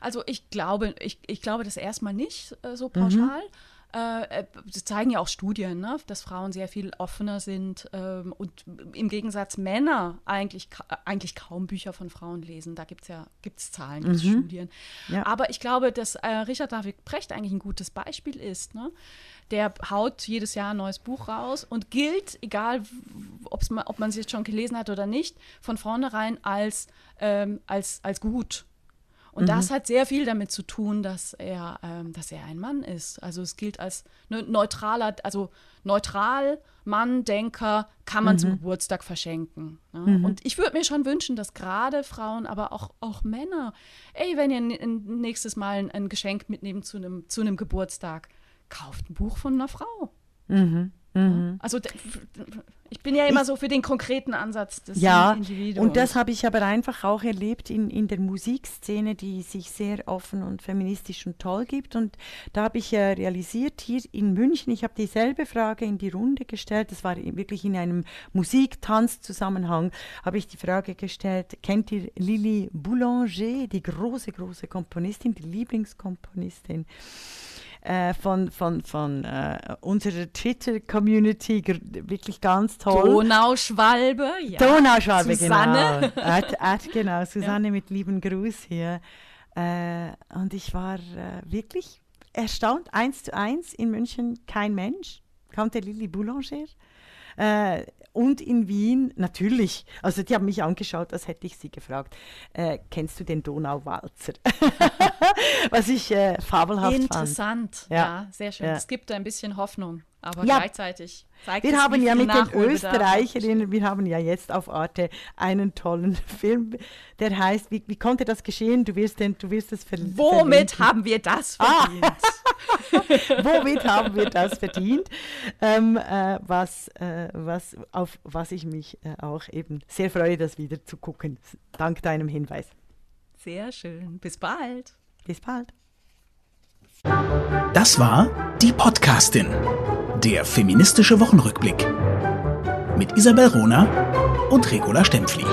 Speaker 3: Also ich glaube, ich, ich glaube das erstmal nicht äh, so pauschal. Mhm. Äh, das zeigen ja auch Studien, ne, dass Frauen sehr viel offener sind ähm, und im Gegensatz Männer eigentlich, eigentlich kaum Bücher von Frauen lesen. Da gibt es ja gibt's Zahlen, gibt mhm. Studien. Ja. Aber ich glaube, dass äh, Richard David Precht eigentlich ein gutes Beispiel ist. Ne? Der haut jedes Jahr ein neues Buch raus und gilt, egal ob man es jetzt schon gelesen hat oder nicht, von vornherein als, ähm, als, als gut. Und mhm. das hat sehr viel damit zu tun, dass er, ähm, dass er ein Mann ist. Also es gilt als ne, neutraler, also neutral, Mann, Denker, kann man mhm. zum Geburtstag verschenken. Ne? Mhm. Und ich würde mir schon wünschen, dass gerade Frauen, aber auch, auch Männer, ey, wenn ihr nächstes Mal ein, ein Geschenk mitnehmt zu einem zu Geburtstag, kauft ein Buch von einer Frau. Mhm. Mhm. Also ich bin ja immer ich, so für den konkreten Ansatz
Speaker 2: des ja, Individuums. Und das habe ich aber einfach auch erlebt in, in der Musikszene, die sich sehr offen und feministisch und toll gibt. Und da habe ich äh, realisiert, hier in München, ich habe dieselbe Frage in die Runde gestellt, das war wirklich in einem Musik-Tanz-Zusammenhang, habe ich die Frage gestellt, kennt ihr Lili Boulanger, die große, große Komponistin, die Lieblingskomponistin? Äh, von, von, von äh, unserer Twitter-Community wirklich ganz toll.
Speaker 3: Donauschwalbe,
Speaker 2: ja. Donauschwalbe, Susanne. genau. Ad, Ad, genau, Susanne ja. mit lieben Gruß hier. Äh, und ich war äh, wirklich erstaunt, eins zu eins in München kein Mensch. Kannte Lili Boulanger. Äh, und in Wien natürlich. Also die haben mich angeschaut, als hätte ich sie gefragt, äh, kennst du den Donauwalzer? Was ich äh, fabelhaft
Speaker 3: Interessant. fand. Interessant, ja. ja. sehr schön. Es gibt ein bisschen Hoffnung, aber ja. gleichzeitig
Speaker 2: zeigt wir haben ja mit den Österreicherinnen, wir haben ja jetzt auf Arte einen tollen Film, der heißt, wie, wie konnte das geschehen? Du wirst, denn, du wirst es ver
Speaker 3: Womit verlinken. haben wir das ah! verdient? Ah.
Speaker 2: Womit haben wir das verdient? Ähm, äh, was, äh, was, auf was ich mich äh, auch eben sehr freue, das wieder zu gucken, dank deinem Hinweis.
Speaker 3: Sehr schön. Bis bald.
Speaker 2: Bis bald.
Speaker 1: Das war die Podcastin, der feministische Wochenrückblick mit Isabel Rona und Regula Stempfli.